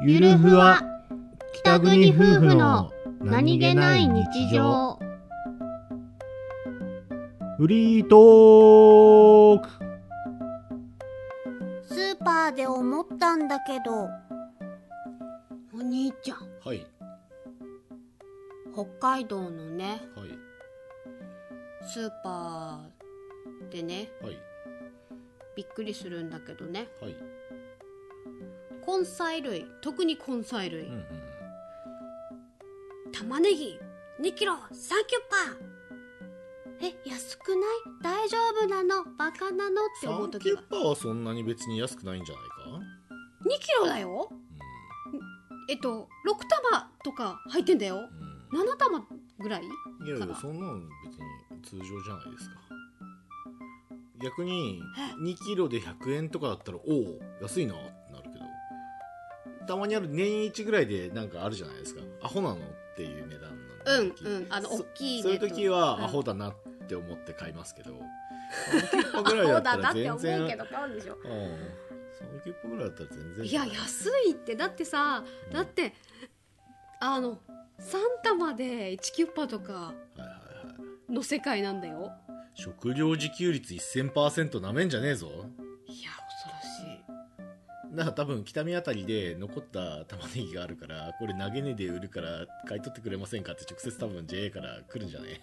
ゆるふわ北国夫婦の何気ない日常。フリートーク。スーパーで思ったんだけどお兄ちゃん。はい。北海道のねはい。スーパーでねはい。びっくりするんだけどね。はい根菜類特に根菜類、うんうん。玉ねぎ2キロサンキュッパー。え安くない？大丈夫なの？バカなの？って思う時がサンキュッパーはそんなに別に安くないんじゃないか？2キロだよ。えっと6玉とか入ってんだよ。うん、7玉ぐらい？うん、いやいやそんなの別に通常じゃないですか。逆に2キロで100円とかだったらおお安いなってたまにある年一ぐらいでなんかあるじゃないですか。アホなのっていう値段なうんうん。あのそ大きいそういう時はうん。アホだなって思って買いますけど、サンキュッパーぐらいだったら全然そうだなって思うけど買うんでしょ。うん。サンキュッパーぐらいだったら全然。いや安いって。だってさだってあの3玉で1キュッパとかはいはいはい。の世界なんだよ。食料自給率1000%なめんじゃねえぞだから多分北見あたりで残った玉ねぎがあるからこれ投げ値で売るから買い取ってくれませんかって直接多分 JA から来るんじゃね？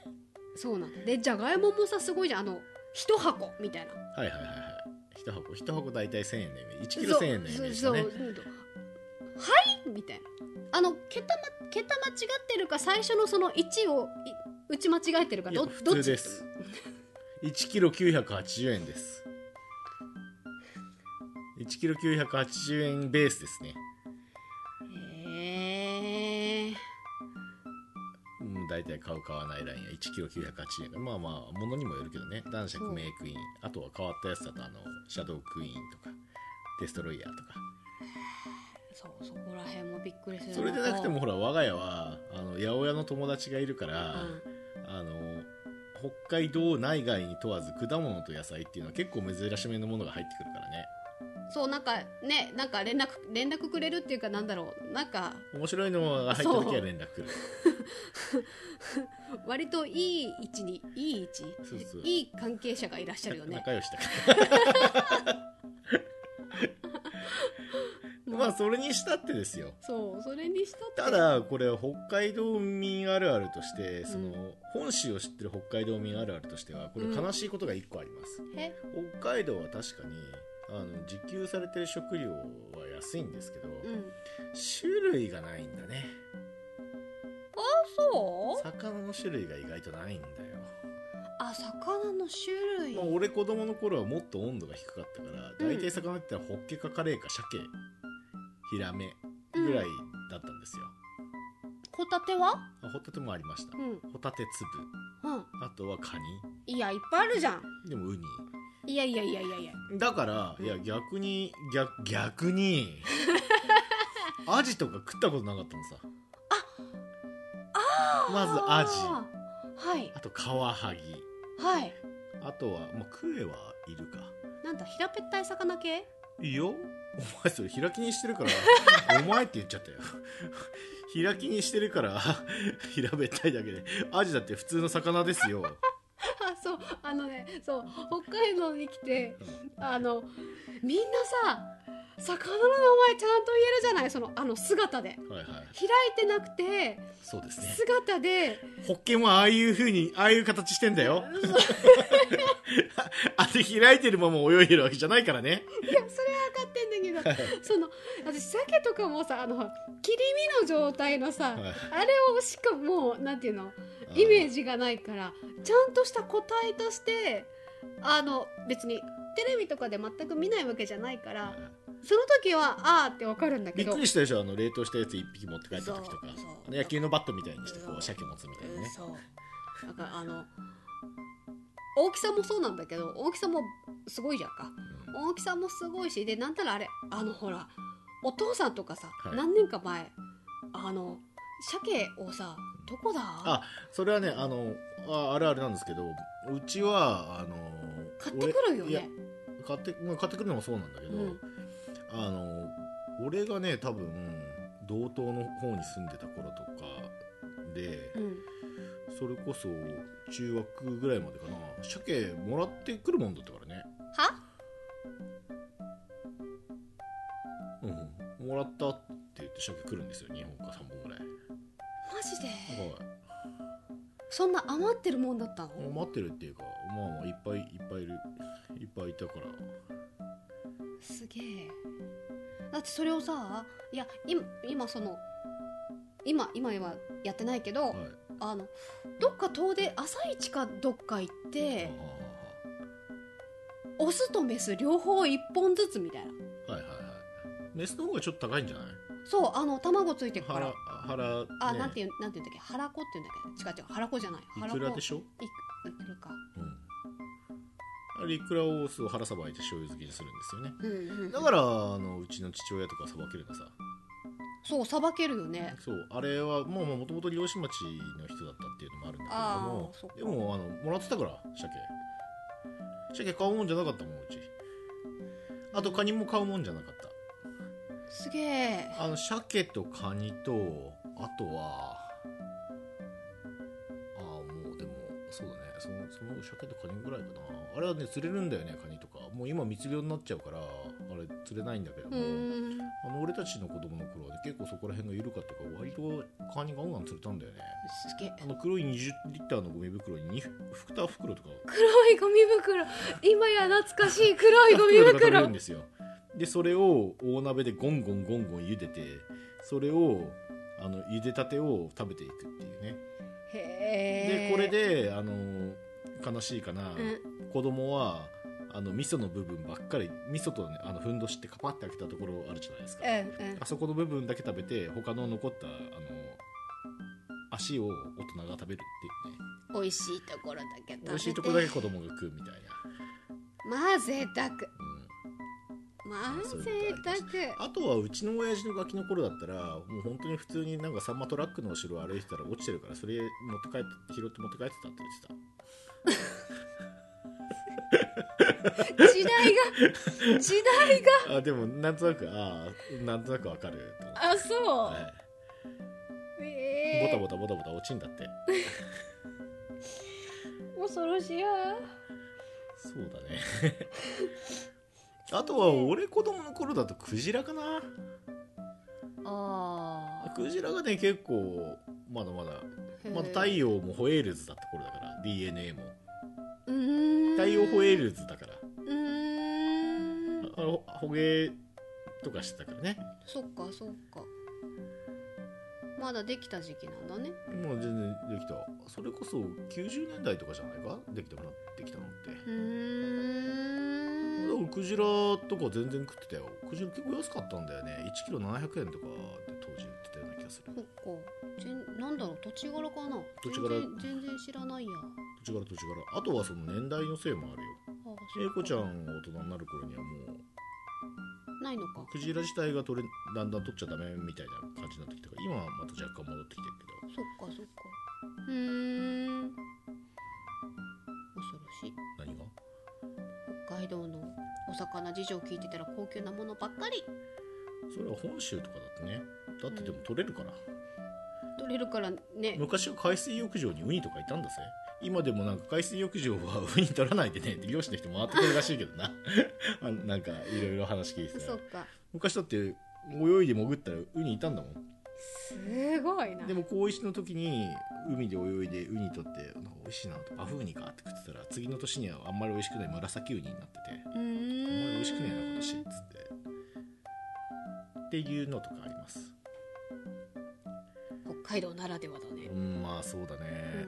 そうなんだでじゃがいももさすごいじゃん。あの一箱みたいな。はいはいはいはい。一箱。一箱大体1000円のイメージ。1キロ1000円のイメージだね。そうそうそう。はい？みたいな。あの桁,、ま、桁間違ってるか最初のその1をい打ち間違えてるかどどっち通です。1キロ980円です1キロ980円ベースですね。へえうん、大体買う買わないラインは1キロ980円かまあまあものにもよるけどね。男爵メイクイン。あとは変わったやつだとあのシャドウクイーンとかデストロイヤーとか。そうそこら辺もびっくりするそれでなくてもほら我が家はあの八百屋の友達がいるから、うん。あの北海道内外に問わず果物と野菜っていうのは結構珍しめのものが入ってくるからねそうなんかねなんか連絡連絡くれるっていうかなんだろう。なんか面白いのが入った時は連絡来る。割といい位置にいい位置。そうそう。いい関係者がいらっしゃるよね。仲良しだ。まあ。それにしたってですよ。そうそれにしたって。ただこれ北海道民あるあるとしてその、本州を知ってる北海道民あるあるとしてはこれ悲しいことが1個あります、え？北海道は確かにあの自給されてる食料は安いんですけど、うん。種類がないんだね。そう？魚の種類が意外とないんだよ、あ魚の種類。まあ、俺子供の頃はもっと温度が低かったからうん。大体魚って言ったらホッケかカレイか鮭ヒラメぐらいだったんですよ、ホタテは？あホタテもありました、うん。ホタテ粒。うん。あとはカいやいっぱいあるじゃん。ニでもウニいやいやいやいやいや。だからいや逆に逆逆に アジとか食ったことなかったのさ。あまずアジ。はい。あとカワハギ。はい。あとは、まあ、クエはいるか。なんだ平べったい魚系？いいよ。お前それ開きにしてるから お前って言っちゃったよ。開きにしてるから平べったいだけで。アジだって普通の魚ですよ。あそうあのねそう北海道に来てあのみんなさ魚の名前ちゃんと言えるじゃない？そのあの姿で。はいはい。開いてなくてそうですね。姿で。ホッケもああいう風にああいう形してんだよ。あれ開いてるまま泳いでるわけじゃないからね。いやそれは分かってんだけど。その私鮭とかもさあの切り身の状態のさ、はいあれをしかもうなんていうの？イメージがないからちゃんとした個体としてあの別にテレビとかで全く見ないわけじゃないからその時はあーってわかるんだけど。びっくりしたでしょ？あの冷凍したやつ一匹持って帰った時とか。そうそう。あの野球のバットみたいにしてこそう。う鮭持つみたいなねそう。なんかあの大きさもそうなんだけど大きさもすごいじゃんか。大きさもすごいしでなんたらあれあのほらお父さんとかさ、はい。何年か前あの鮭をさどこだ？あそれはねあのああるあるなんですけどうちはあの買ってくるよね。買って,、まあ、買ってくるのもそうなんだけど、うん。あの俺がね多分道東の方に住んでた頃とかでうん。それこそ中学ぐらいまでかな鮭もらってくるもんだったからね。は？うんもらったって言って鮭来るんですよ2本か3本ぐらい。マジで？はそんな余ってるもんだった？のい待ってるっていうかまあまあいっぱいいっぱいいるいっぱいいたから。すげえ。だってそれをさいや今今その今今はやってないけど、はい。あのどっか遠出朝一かどっか行ってオスとメス両方1本ずつみたいな。はいはいはい。メスの方がちょっと高いんじゃない？そうあの卵ついてくから腹腹あ、ね。なんていうなんていうんだっけ？腹子っていうんだっけ？違う違う腹子じゃない。い腹子くらでしょ？いくいるか。うん。あれいくらをそう腹さばいて醤油漬けにするんですよね。うんうんだからあのうちの父親とかさばけるのさ。そうさばけるよね。そうあれはもうもともと漁師町の人だったっていうのもあるんだけれども。でもあのもらってたから鮭。鮭買うもんじゃなかったもんうち。あとカニも買うもんじゃなかったすげえ。あの鮭とカニとあとはああもうでもそうだね。そのその鮭とカニぐらいかな。あれはね釣れるんだよねカニとか。もう今密漁になっちゃうからあれ釣れないんだけどうも、あの俺たちの子供の頃はね結構そこら辺が緩かったから割とカニガンガン釣れたんだよね。すげえ。あの黒い20リッターのゴミ袋に2 2袋とか。黒いゴミ袋。今や懐かしい黒いゴミ袋。が食べれる袋んですよでそれを大鍋でゴンゴンゴンゴン茹でてそれをあの茹でたてを食べていくっていうね。へえ。でこれであの悲しいかな、うん。子供はあの味噌の部分ばっかり味噌と、ね、あのふんどしってカパって開けたところあるじゃないですか、うんうん。あそこの部分だけ食べて他の残ったあの足を大人が食べるっていうね。美味しいところだけ食べて。美味しいところだけ子供が食うみたいな、まあ贅沢うん、まあそういう贅ことあとはうちの親父のガキの頃だったらもう本当に普通になんかサンマトラックの後ろを歩いてたら落ちてるからそれ持って帰って拾って持って帰ってたって言って時代が時代が。た あでもなんとなくああなんとなくわかるあそう、はい。ええボタボタボタボタ落ちんだって。恐ろしいやそうだねあとは俺子供の頃だとクジラかな。あクジラがね結構まだまだー。まだ太陽もホエールズだった頃だから DNA も。太陽ホエールズだから。うーん。あの捕鯨とかしてたからね。そっかそっか。まだできた時期なんだね。もう全然できた。それこそ90年代とかじゃないか？できてもらってきたのって。うーんクジラとか全然食ってたよ。クジラ結構安かったんだよね。1キロ700円とかで当時売ってたような気がする。そっか。ぜんなんだろう。土地柄かな。土地柄。全然全然知らないや。土地柄土地柄。あとはその年代のせいもあるよ。あそっか。英子ちゃんが大人になる頃にはもうないのか。クジラ自体が取れだんだん取っちゃダメみたいな感じになってきたから今はまた若干戻ってきてるけど。そっかそっか。うー。ん恐ろしい。何が？北海道のお魚事情聞いてたら高級なものばっかり。それは本州とかだってね。だってでも取れるから、取れるからね。昔は海水浴場にウニとかいたんだぜ。今でもなんか海水浴場はウニ取らないでね。って漁師の人回ってくるらしいけどな。あなんかいろいろ話聞いてたらそっか。昔だって泳いで潜ったらウニいたんだもんすごいな。でも高一の時に海で泳いでウニ取ってなんか美味しいなとバフウニかって食ってたら次の年にはあんまり美味しくない紫ウニになってて。うあんまり美味しくねえな今年っつってっていうのとかあります。北海道ならではだね。うんまあそうだね、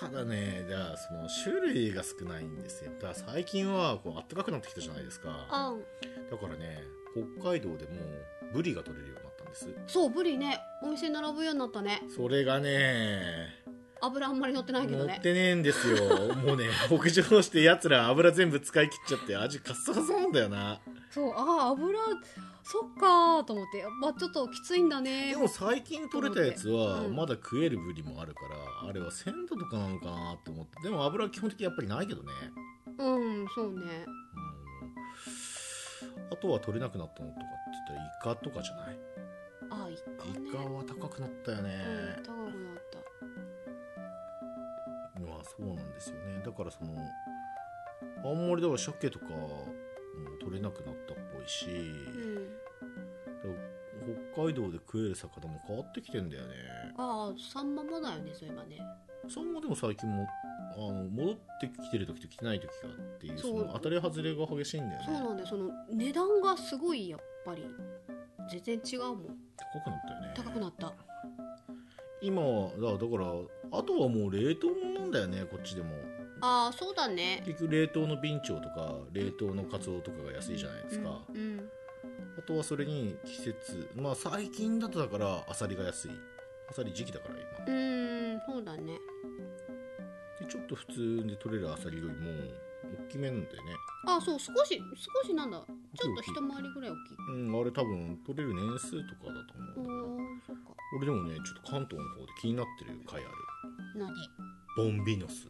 ただねじゃあその種類が少ないんですよ。だから最近はこう暖かくなってきたじゃないですか。あん。だからね北海道でもブリが取れるようです。そうブリねお店に並ぶようになったね。それがね油あんまり乗ってないけどね。乗ってねえんですよ。もうね北上してやつら油全部使い切っちゃって味カッサカサなんだよな。そうああ油そっかーと思って。まあちょっときついんだね。でも最近取れたやつはうん。まだ食えるブリもあるからあれは鮮度とかなのかなって思って。でも油は基本的にやっぱりないけどね。うんそうね。うん。あとは取れなくなったのとかって言ったらイカとかじゃない？イカねイカは高くなったよね、うん、高くなった。まあそうなんですよね。だからそのあんまりだから鮭とかも取れなくなったっぽいし、うん。北海道で食える魚も変わってきてんだよね。ああサンマもだよねそういえばね。サンマでも最近もあの戻ってきてる時と来てない時があっていうその当たり外れが激しいんだよね。そうなんだよ。その値段がすごいやっぱり全然違うもん。高くなったよね。高くなった。今はだだからあとはもう冷凍ものなんだよねこっちでも。ああそうだね。結局冷凍のビンチョウとか冷凍のカツオとかが安いじゃないですか、うん、うん。あとはそれに季節まあ最近だとだからアサリが安い。アサリ時期だから今。うーんそうだね。でちょっと普通で取れるアサリよりも大きめなんだよね。あそう少し少しなんだ。ちょっと一回りぐらい大きい。うんあれ多分取れる年数とかだとお思う。ーそっか。俺でもねちょっと関東の方で気になってる貝ある何ボンビノス。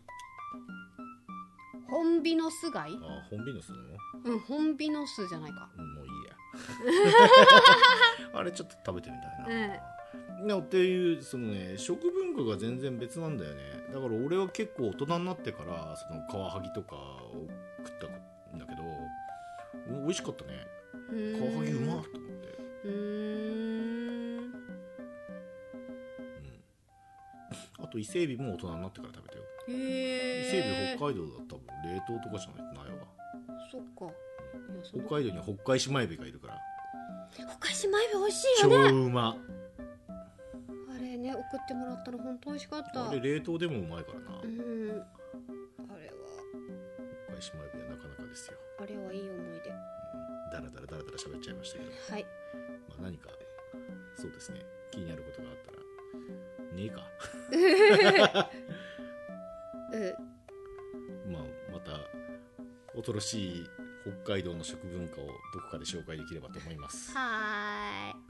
ホンビノス貝あホンビノスなの？うんホンビノスじゃないか。うんもういいや。あれちょっと食べてみたいな、えなっていうそのね食文化が全然別なんだよね。だから俺は結構大人になってからそのカワハギとかを食ったんだけどお美味しかったね。カワハギうまっと思って、うーん。うん、あと伊勢海老も大人になってから食べたよ。へ伊勢え海老北海道だったら冷凍とかじゃないとないわ。そっか。北海道には北海島エビがいるから。北海島エビ美味しい超よね。うま。あれね送ってもらったら本当美味しかった。あれ冷凍でもうまいからな。うん。あれは北海島エビはなかなかですよ。あれはいい思い出。だらだらだらだら喋っちゃいましたけど。はい。まあ、何かそうですね。気になることがあったら。ねえか。うん。まあまた恐ろしい北海道の食文化をどこかで紹介できればと思います。はーい